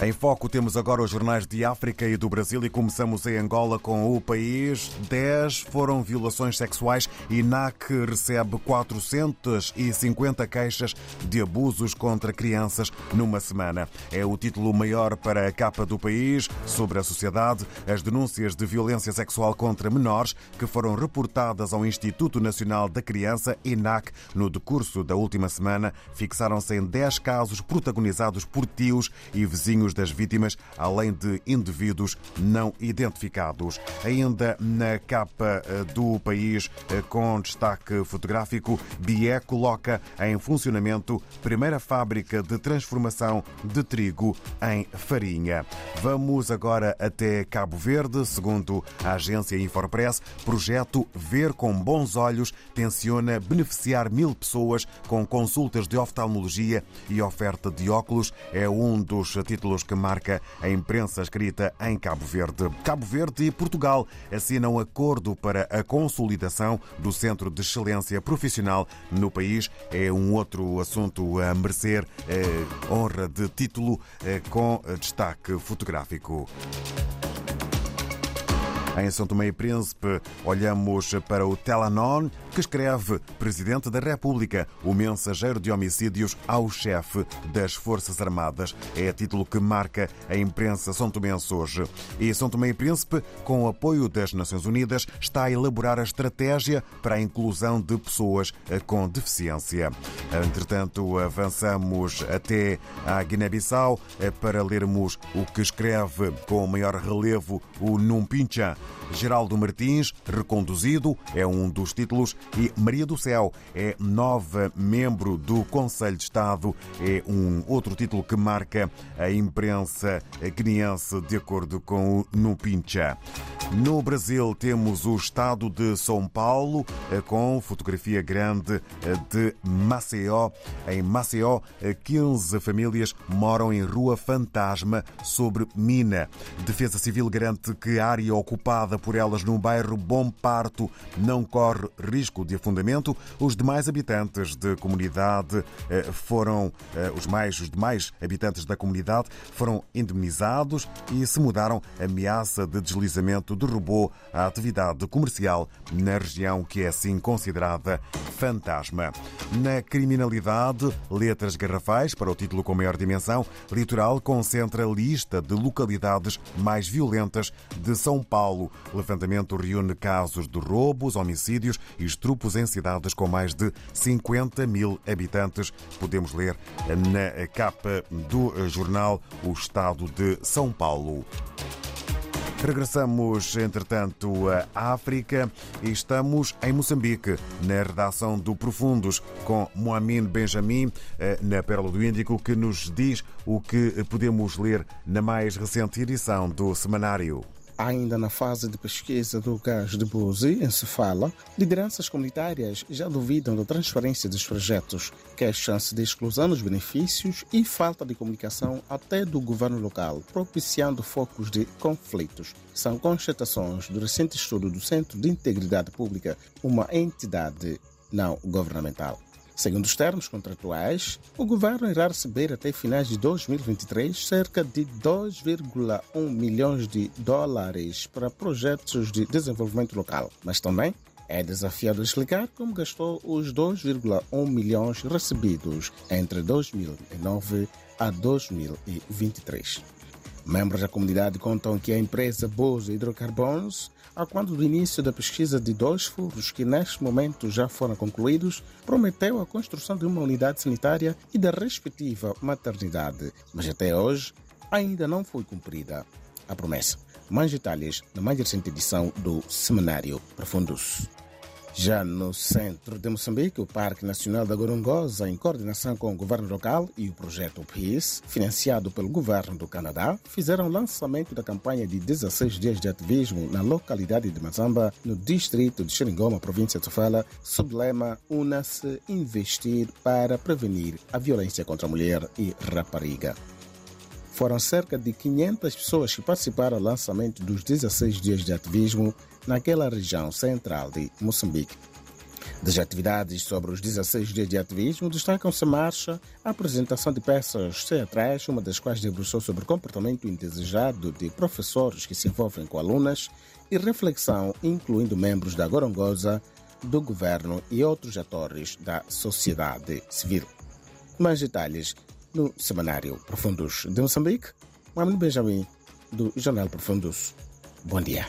Em foco temos agora os jornais de África e do Brasil e começamos em Angola com o país. 10 foram violações sexuais e NAC recebe 450 queixas de abusos contra crianças numa semana. É o título maior para a capa do país sobre a sociedade. As denúncias de violência sexual contra menores que foram reportadas ao Instituto Nacional da Criança, INAC, no decurso da última semana, fixaram-se em 10 casos protagonizados por tios e vizinhos das vítimas, além de indivíduos não identificados. Ainda na capa eh, do país, eh, com destaque fotográfico, BIE coloca em funcionamento primeira fábrica de transformação de trigo em farinha. Vamos agora até Cabo Verde. Segundo a agência Infopress, projeto Ver com Bons Olhos tenciona beneficiar mil pessoas com consultas de oftalmologia e oferta de óculos. É um dos títulos que marca a imprensa escrita em Cabo Verde. Cabo Verde e Portugal assinam acordo para a consolidação do Centro de Excelência Profissional no país. É um outro assunto a merecer eh, honra de título eh, com destaque fotográfico. Em São Tomé e Príncipe, olhamos para o Telanon, que escreve Presidente da República, o mensageiro de homicídios ao chefe das Forças Armadas. É título que marca a imprensa são tomense hoje. E São Tomé e Príncipe, com o apoio das Nações Unidas, está a elaborar a estratégia para a inclusão de pessoas com deficiência. Entretanto, avançamos até à Guiné-Bissau para lermos o que escreve com maior relevo o Numpincha. Geraldo Martins, reconduzido, é um dos títulos, e Maria do Céu é nova membro do Conselho de Estado, é um outro título que marca a imprensa guineense, de acordo com o Nupincha. No Brasil temos o estado de São Paulo, com fotografia grande de Maceió. Em Maceió, 15 famílias moram em Rua Fantasma, sobre mina. Defesa Civil garante que a área ocupada por elas no bairro Bom Parto não corre risco de afundamento. Os demais habitantes de comunidade foram os mais os demais habitantes da comunidade foram indemnizados e se mudaram. Ameaça de deslizamento derrubou a atividade comercial na região que é assim considerada fantasma. Na criminalidade, letras garrafais para o título com maior dimensão, Litoral concentra a lista de localidades mais violentas de São Paulo. O levantamento reúne casos de roubos, homicídios e estrupos em cidades com mais de 50 mil habitantes. Podemos ler na capa do jornal O Estado de São Paulo. Regressamos, entretanto, à África e estamos em Moçambique, na redação do Profundos, com Moamin Benjamin, na Pérola do Índico, que nos diz o que podemos ler na mais recente edição do semanário. Ainda na fase de pesquisa do gás de Buzi, em Cefala, lideranças comunitárias já duvidam da transparência dos projetos, queixam-se de exclusão dos benefícios e falta de comunicação até do governo local, propiciando focos de conflitos. São constatações do recente estudo do Centro de Integridade Pública, uma entidade não governamental. Segundo os termos contratuais, o governo irá receber até finais de 2023 cerca de 2,1 milhões de dólares para projetos de desenvolvimento local, mas também é desafiado explicar como gastou os 2,1 milhões recebidos entre 2009 a 2023. Membros da comunidade contam que a empresa Bozo Hidrocarbonos, a quando do início da pesquisa de dois furos que neste momento já foram concluídos, prometeu a construção de uma unidade sanitária e da respectiva maternidade, mas até hoje ainda não foi cumprida a promessa. Mais detalhes na mais recente edição do Semanário Profundos. Já no centro de Moçambique, o Parque Nacional da Gorongosa, em coordenação com o governo local e o projeto PEACE, financiado pelo governo do Canadá, fizeram o lançamento da campanha de 16 dias de ativismo na localidade de Mazamba, no distrito de Xeringoma, província de Sofala, sob lema Una-se investir para prevenir a violência contra a mulher e rapariga. Foram cerca de 500 pessoas que participaram do lançamento dos 16 dias de ativismo naquela região central de Moçambique. Das atividades sobre os 16 dias de ativismo, destacam-se a marcha, a apresentação de peças teatrais, uma das quais debruçou sobre o comportamento indesejado de professores que se envolvem com alunas, e reflexão, incluindo membros da Gorongosa, do governo e outros atores da sociedade civil. Mais detalhes no semanário Profundos de Moçambique. Mano Benjamin, do Jornal Profundos. Bom dia.